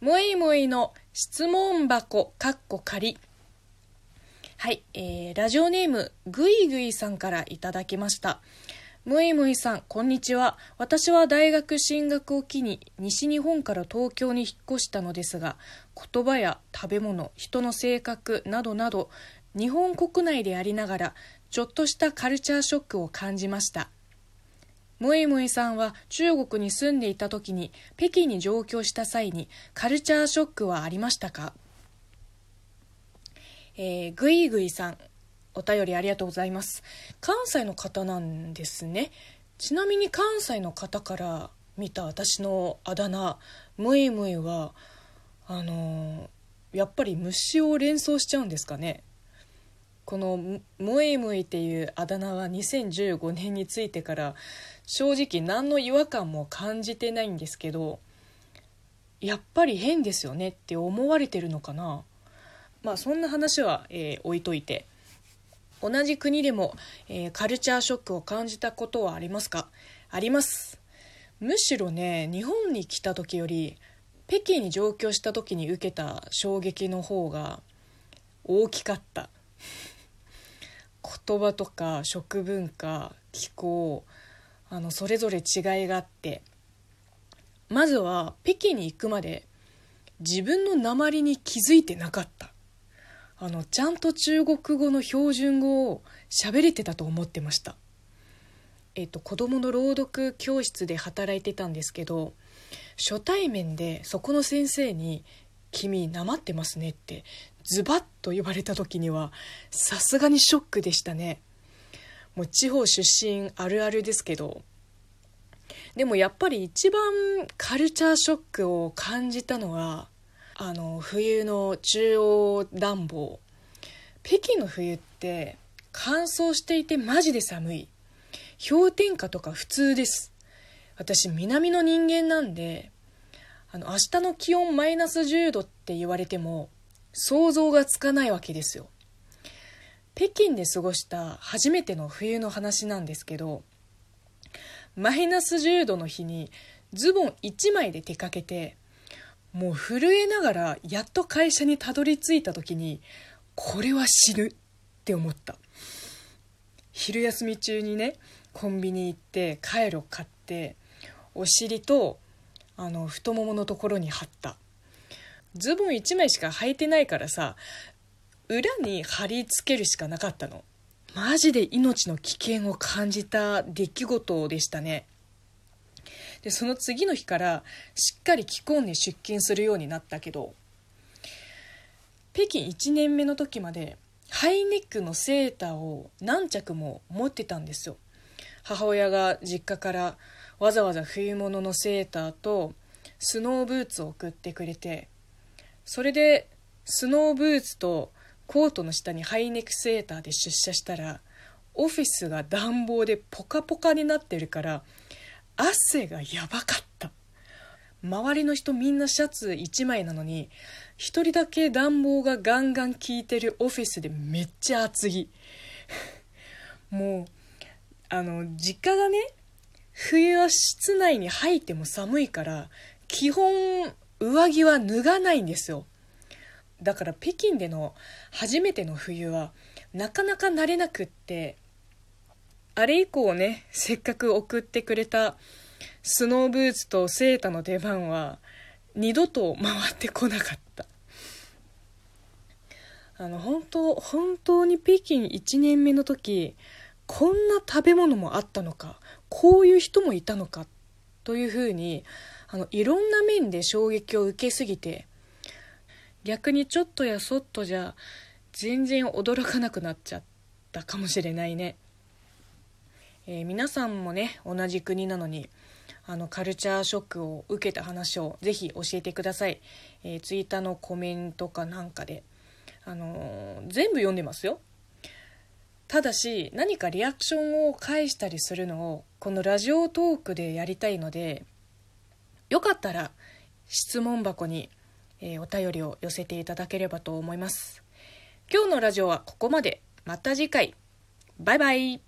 もいもいの質問箱かっこ仮。はい、えー、ラジオネーム、ぐいぐいさんからいただきました。むいむいさん、こんにちは。私は大学進学を機に西日本から東京に引っ越したのですが、言葉や食べ物、人の性格などなど、日本国内でありながら、ちょっとしたカルチャーショックを感じました。むいむいさんは中国に住んでいた時に北京に上京した際にカルチャーショックはありましたか？えー、ぐいぐいさん、お便りありがとうございます。関西の方なんですね。ちなみに関西の方から見た私のあだ名、むいむいは、あのーやっぱり虫を連想しちゃうんですかね。この「むいむい」っていうあだ名は2015年についてから正直何の違和感も感じてないんですけどやっぱり変ですよねって思われてるのかな。まあそんな話は、えー置いといて同じ国でも、えーカルチャーショックを感じたことはありますか？あります。むしろね日本に来た時より北京に上京した時に受けた衝撃の方が大きかった。言葉とか食文化気候あのそれぞれ違いがあってまずは北京に行くまで自分の鉛に気づいてなかった。あのちゃんと中国語の標準語を喋れてたと思ってました。えっと子供の朗読教室で働いてたんですけど初対面でそこの先生に「君なまってますね」ってズバッと言われた時にはさすがにショックでしたね。もう地方出身あるあるですけど。でもやっぱり一番カルチャーショックを感じたのはあの冬の中央暖房。北京の冬って乾燥していてマジで寒い。氷点下とか普通です。私南の人間なんであの明日の気温マイナス10度って言われても想像がつかないわけですよ。北京で過ごした初めての冬の話なんですけどマイナス10度の日にズボン1枚で出かけてもう震えながらやっと会社にたどり着いた時にこれは死ぬって思った。昼休み中にねコンビニ行ってカイロ買ってお尻とあの太もものところに貼った。ズボン1枚しか履いてないからさ裏に貼り付けるしかなかったの。マジで命の危険を感じた出来事でしたね。でその次の日からしっかり着込んで出勤するようになったけど北京1年目の時までハイネックのセーターを何着も持ってたんですよ。母親が実家からわざわざ冬物のセーターとスノーブーツを送ってくれてそれでスノーブーツとコートの下にハイネックセーターで出社したらオフィスが暖房でポカポカになってるから汗がやばかった。周りの人みんなシャツ1枚なのに一人だけ暖房がガンガン効いてるオフィスでめっちゃ厚着。もうあの実家がね冬は室内に入っても寒いから基本上着は脱がないんですよ。だから北京での初めての冬はなかなか慣れなくってあれ以降ねせっかく送ってくれたスノーブーツとセーターの出番は二度と回ってこなかった。あの本当本当に北京1年目の時こんな食べ物もあったのか。こういう人もいたのかというふうにあのいろんな面で衝撃を受けすぎて逆にちょっとやそっとじゃ全然驚かなくなっちゃったかもしれないね、えー皆さんもね同じ国なのにあのカルチャーショックを受けた話をぜひ教えてください、えー、ツイッターのコメントかなんかで、あのー全部読んでますよ。ただし何かリアクションを返したりするのをこのラジオトークでやりたいのでよかったら質問箱に、えお便りを寄せていただければと思います。今日のラジオはここまで。また次回。バイバイ。